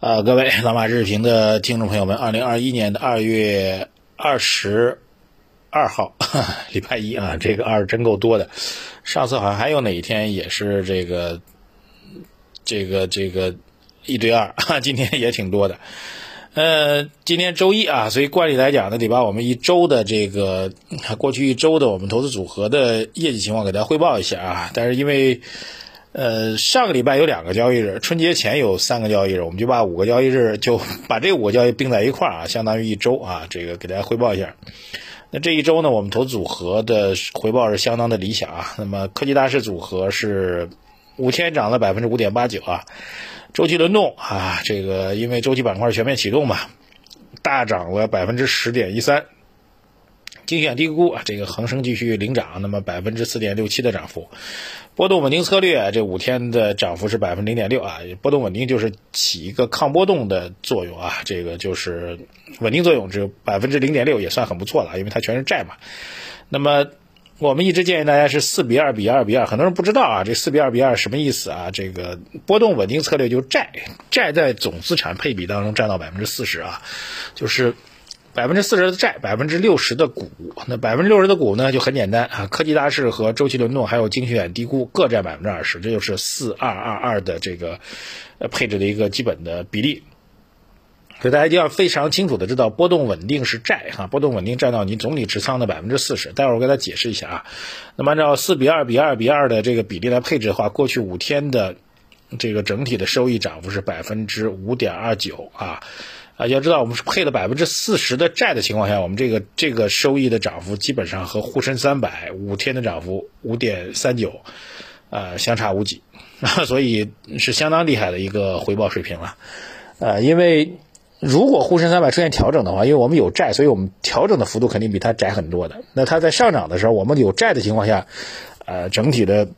呃，各位老马日评的听众朋友们，二零二一年的二月二十二号，礼拜一啊，这个二真够多的。上次好像还有哪一天也是这个，这个这个一堆二，今天也挺多的。呃，今天周一啊，所以惯例来讲呢，得把我们一周的这个过去一周的我们投资组合的业绩情况给大家汇报一下啊。但是因为呃，上个礼拜有两个交易日，春节前有三个交易日，我们就把五个交易日就把这五个交易并在一块儿啊，相当于一周啊，这个给大家汇报一下。那这一周呢，我们投组合的回报是相当的理想啊。那么科技大师组合是五天涨了百分之五点八九啊，周期轮动啊，这个因为周期板块全面启动嘛，大涨了百分之十点一三。精选低估啊，这个恒生继续领涨，那么百分之四点六七的涨幅。波动稳定策略这五天的涨幅是百分之零点六啊，波动稳定就是起一个抗波动的作用啊，这个就是稳定作用，只有百分之零点六也算很不错了，因为它全是债嘛。那么我们一直建议大家是四比二比二比二，很多人不知道啊，这四比二比二什么意思啊？这个波动稳定策略就是债，债在总资产配比当中占到百分之四十啊，就是。百分之四十的债，百分之六十的股，那百分之六十的股呢就很简单啊，科技大势和周期轮动还有精选低估各占百分之二十，这就是四二二二的这个配置的一个基本的比例。所以大家一定要非常清楚的知道，波动稳定是债哈，波动稳定占到你总体持仓的百分之四十。待会儿我给大家解释一下啊。那么按照四比二比二比二的这个比例来配置的话，过去五天的这个整体的收益涨幅是百分之五点二九啊。啊，要知道我们是配了百分之四十的债的情况下，我们这个这个收益的涨幅基本上和沪深三百五天的涨幅五点三九，呃，相差无几，所以是相当厉害的一个回报水平了。呃，因为如果沪深三百出现调整的话，因为我们有债，所以我们调整的幅度肯定比它窄很多的。那它在上涨的时候，我们有债的情况下，呃，整体的。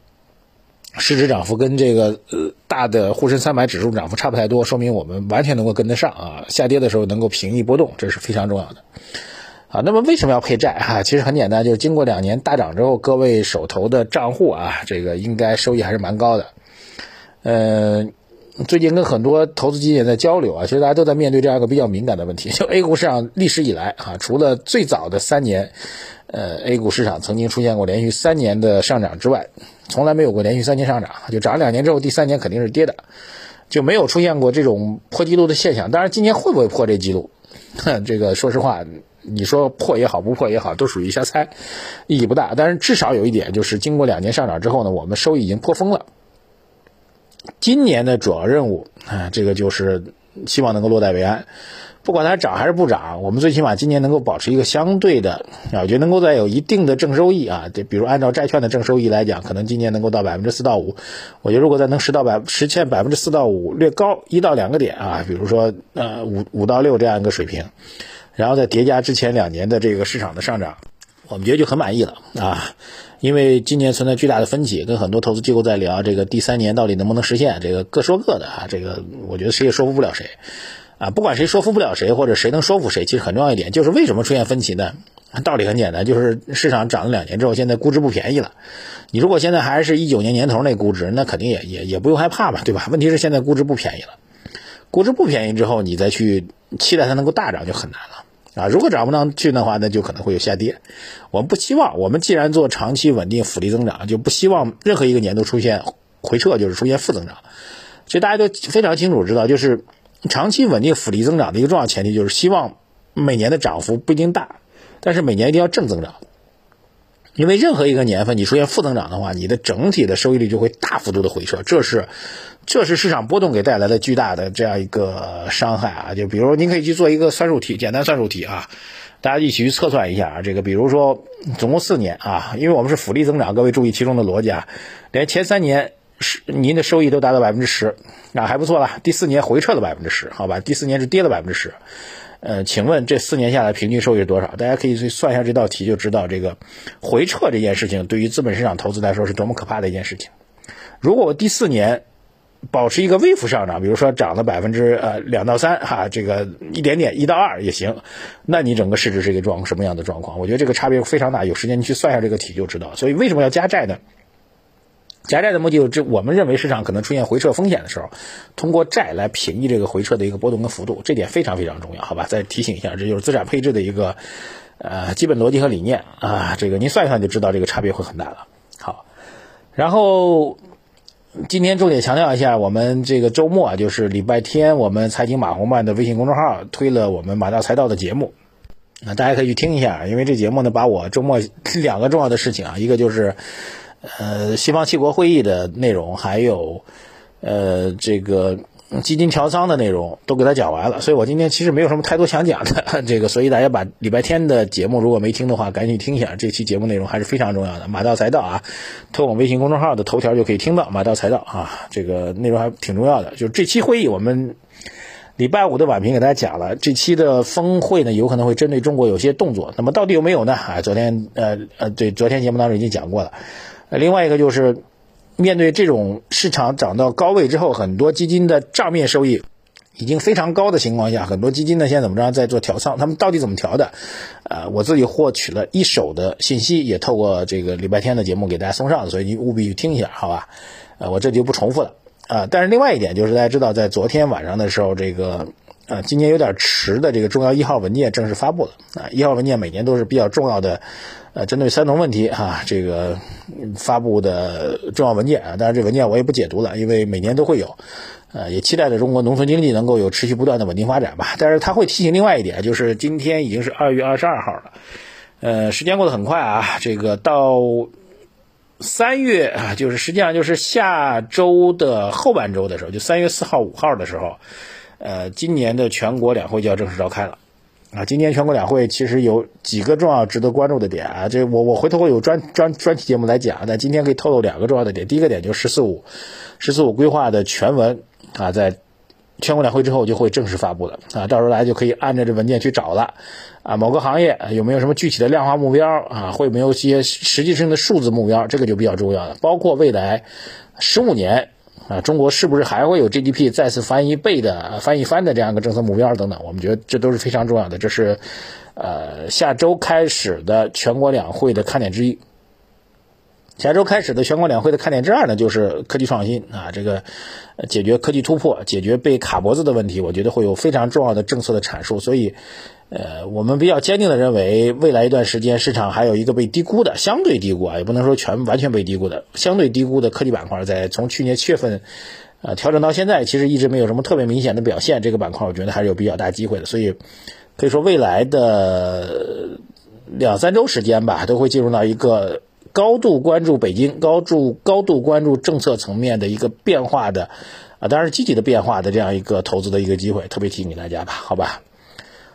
市值涨幅跟这个呃大的沪深三百指数涨幅差不太多，说明我们完全能够跟得上啊。下跌的时候能够平抑波动，这是非常重要的。啊，那么为什么要配债啊？其实很简单，就是经过两年大涨之后，各位手头的账户啊，这个应该收益还是蛮高的。嗯，最近跟很多投资基金也在交流啊，其实大家都在面对这样一个比较敏感的问题，就 A 股市场历史以来啊，除了最早的三年。呃，A 股市场曾经出现过连续三年的上涨之外，从来没有过连续三年上涨，就涨两年之后，第三年肯定是跌的，就没有出现过这种破纪录的现象。当然，今年会不会破这纪录？这个说实话，你说破也好，不破也好，都属于瞎猜，意义不大。但是至少有一点，就是经过两年上涨之后呢，我们收益已经破峰了。今年的主要任务啊，这个就是希望能够落袋为安。不管它涨还是不涨，我们最起码今年能够保持一个相对的啊，我觉得能够在有一定的正收益啊，这比如按照债券的正收益来讲，可能今年能够到百分之四到五。我觉得如果再能实到百实现百分之四到五略高一到两个点啊，比如说呃五五到六这样一个水平，然后再叠加之前两年的这个市场的上涨，我们觉得就很满意了啊。因为今年存在巨大的分歧，跟很多投资机构在聊这个第三年到底能不能实现，这个各说各的啊，这个我觉得谁也说服不了谁。啊，不管谁说服不了谁，或者谁能说服谁，其实很重要一点就是为什么出现分歧呢？道理很简单，就是市场涨了两年之后，现在估值不便宜了。你如果现在还是一九年年头那估值，那肯定也也也不用害怕吧，对吧？问题是现在估值不便宜了，估值不便宜之后，你再去期待它能够大涨就很难了啊。如果涨不上去的话，那就可能会有下跌。我们不希望，我们既然做长期稳定复利增长，就不希望任何一个年度出现回撤，就是出现负增长。所以大家都非常清楚知道，就是。长期稳定复利增长的一个重要前提就是希望每年的涨幅不一定大，但是每年一定要正增长。因为任何一个年份你出现负增长的话，你的整体的收益率就会大幅度的回撤，这是这是市场波动给带来的巨大的这样一个伤害啊！就比如您可以去做一个算术题，简单算术题啊，大家一起去测算一下啊，这个比如说总共四年啊，因为我们是复利增长，各位注意其中的逻辑啊，连前三年。是您的收益都达到百分之十，啊还不错了。第四年回撤了百分之十，好吧？第四年是跌了百分之十，呃，请问这四年下来平均收益是多少？大家可以去算一下这道题，就知道这个回撤这件事情对于资本市场投资来说是多么可怕的一件事情。如果我第四年保持一个微幅上涨，比如说涨了百分之呃两到三，哈，这个一点点一到二也行，那你整个市值是一个状什么样的状况？我觉得这个差别非常大。有时间你去算一下这个题就知道。所以为什么要加债呢？加债的目的就，这我们认为市场可能出现回撤风险的时候，通过债来平抑这个回撤的一个波动跟幅度，这点非常非常重要，好吧？再提醒一下，这就是资产配置的一个呃基本逻辑和理念啊，这个您算一算就知道这个差别会很大了。好，然后今天重点强调一下，我们这个周末啊，就是礼拜天，我们财经马红漫的微信公众号推了我们马大财道的节目。啊，大家可以去听一下，因为这节目呢，把我周末两个重要的事情啊，一个就是，呃，西方七国会议的内容，还有，呃，这个基金调仓的内容都给他讲完了，所以我今天其实没有什么太多想讲的，这个，所以大家把礼拜天的节目如果没听的话，赶紧听一下，这期节目内容还是非常重要的。马到财道啊，推我微信公众号的头条就可以听到马到财道啊，这个内容还挺重要的。就是这期会议我们。礼拜五的晚评给大家讲了，这期的峰会呢，有可能会针对中国有些动作。那么到底有没有呢？啊，昨天呃呃，对，昨天节目当中已经讲过了。另外一个就是，面对这种市场涨到高位之后，很多基金的账面收益已经非常高的情况下，很多基金呢现在怎么着在做调仓？他们到底怎么调的？呃，我自己获取了一手的信息，也透过这个礼拜天的节目给大家送上，所以你务必去听一下，好吧？呃，我这就不重复了。啊，但是另外一点就是，大家知道，在昨天晚上的时候，这个啊，今年有点迟的这个重要一号文件正式发布了。啊，一号文件每年都是比较重要的，呃，针对三农问题哈，这个发布的重要文件啊。当然，这文件我也不解读了，因为每年都会有，呃，也期待着中国农村经济能够有持续不断的稳定发展吧。但是他会提醒另外一点，就是今天已经是二月二十二号了，呃，时间过得很快啊，这个到。三月啊，就是实际上就是下周的后半周的时候，就三月四号、五号的时候，呃，今年的全国两会就要正式召开了，啊，今年全国两会其实有几个重要值得关注的点啊，这我我回头会有专专专题节目来讲，但今天可以透露两个重要的点，第一个点就是“十四五”，“十四五”规划的全文啊，在。全国两会之后就会正式发布了啊，到时候大家就可以按照这文件去找了啊。某个行业有没有什么具体的量化目标啊？会没有一些实际性的数字目标？这个就比较重要了。包括未来十五年啊，中国是不是还会有 GDP 再次翻一倍的、翻一番的这样一个政策目标等等？我们觉得这都是非常重要的。这是呃下周开始的全国两会的看点之一。下周开始的全国两会的看点之二呢，就是科技创新啊，这个解决科技突破、解决被卡脖子的问题，我觉得会有非常重要的政策的阐述。所以，呃，我们比较坚定的认为，未来一段时间市场还有一个被低估的、相对低估啊，也不能说全完全被低估的、相对低估的科技板块，在从去年七月份呃调整到现在，其实一直没有什么特别明显的表现。这个板块我觉得还是有比较大机会的，所以可以说未来的两三周时间吧，都会进入到一个。高度关注北京，高度高度关注政策层面的一个变化的，啊，当然积极的变化的这样一个投资的一个机会，特别提醒给大家吧，好吧？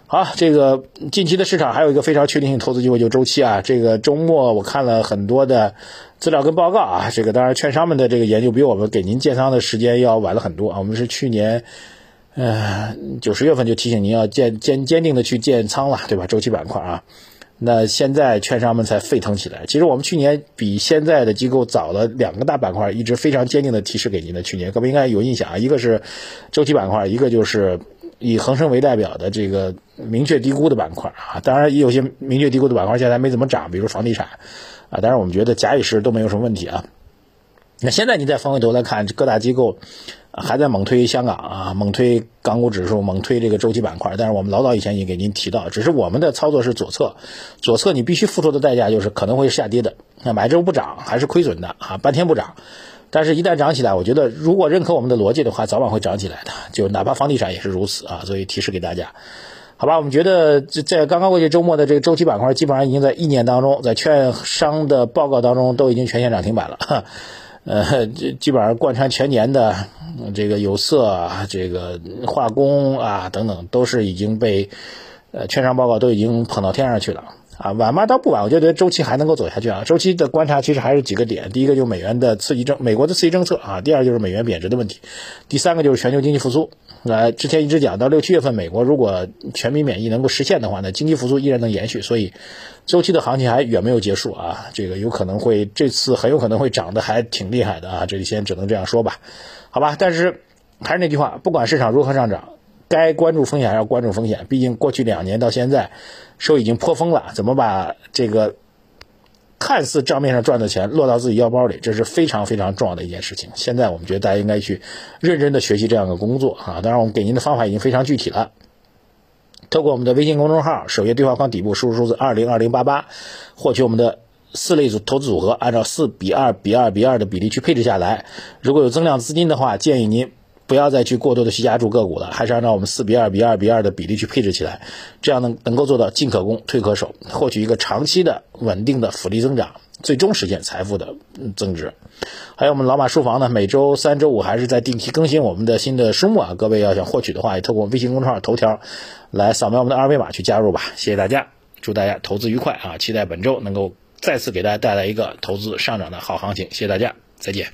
好，这个近期的市场还有一个非常确定性投资机会，就周期啊。这个周末我看了很多的资料跟报告啊，这个当然券商们的这个研究比我们给您建仓的时间要晚了很多啊。我们是去年，呃，九十月份就提醒您要坚坚坚定的去建仓了，对吧？周期板块啊。那现在券商们才沸腾起来。其实我们去年比现在的机构早了两个大板块，一直非常坚定的提示给您的。去年各位应该有印象啊，一个是周期板块，一个就是以恒生为代表的这个明确低估的板块啊。当然也有些明确低估的板块现在还没怎么涨，比如房地产啊。当然我们觉得假以时都没有什么问题啊。那现在你再翻回头来看各大机构。还在猛推香港啊，猛推港股指数，猛推这个周期板块。但是我们老早以前已经给您提到，只是我们的操作是左侧，左侧你必须付出的代价就是可能会下跌的。那买之后不涨还是亏损的啊，半天不涨。但是，一旦涨起来，我觉得如果认可我们的逻辑的话，早晚会涨起来的。就哪怕房地产也是如此啊。所以提示给大家，好吧？我们觉得在刚刚过去周末的这个周期板块，基本上已经在一年当中，在券商的报告当中都已经全线涨停板了。呃，基本上贯穿全年的这个有色啊，这个化工啊等等，都是已经被呃券商报告都已经捧到天上去了啊。晚吗？倒不晚，我觉得周期还能够走下去啊。周期的观察其实还是几个点：第一个就是美元的刺激政，美国的刺激政策啊；第二就是美元贬值的问题；第三个就是全球经济复苏。那之前一直讲到六七月份，美国如果全民免疫能够实现的话，那经济复苏依然能延续，所以。周期的行情还远没有结束啊，这个有可能会这次很有可能会涨得还挺厉害的啊，这里先只能这样说吧，好吧，但是还是那句话，不管市场如何上涨，该关注风险还是要关注风险，毕竟过去两年到现在收已经颇丰了，怎么把这个看似账面上赚的钱落到自己腰包里，这是非常非常重要的一件事情。现在我们觉得大家应该去认真的学习这样的工作啊！当然，我们给您的方法已经非常具体了。透过我们的微信公众号首页对话框底部输入数字二零二零八八，获取我们的四类组投资组合，按照四比二比二比二的比例去配置下来。如果有增量资金的话，建议您。不要再去过多的去压住个股了，还是按照我们四比二比二比二的比例去配置起来，这样能能够做到进可攻退可守，获取一个长期的稳定的复利增长，最终实现财富的增值。还有我们老马书房呢，每周三、周五还是在定期更新我们的新的书目啊，各位要想获取的话，也透过微信公众号头条来扫描我们的二维码去加入吧。谢谢大家，祝大家投资愉快啊！期待本周能够再次给大家带来一个投资上涨的好行情。谢谢大家，再见。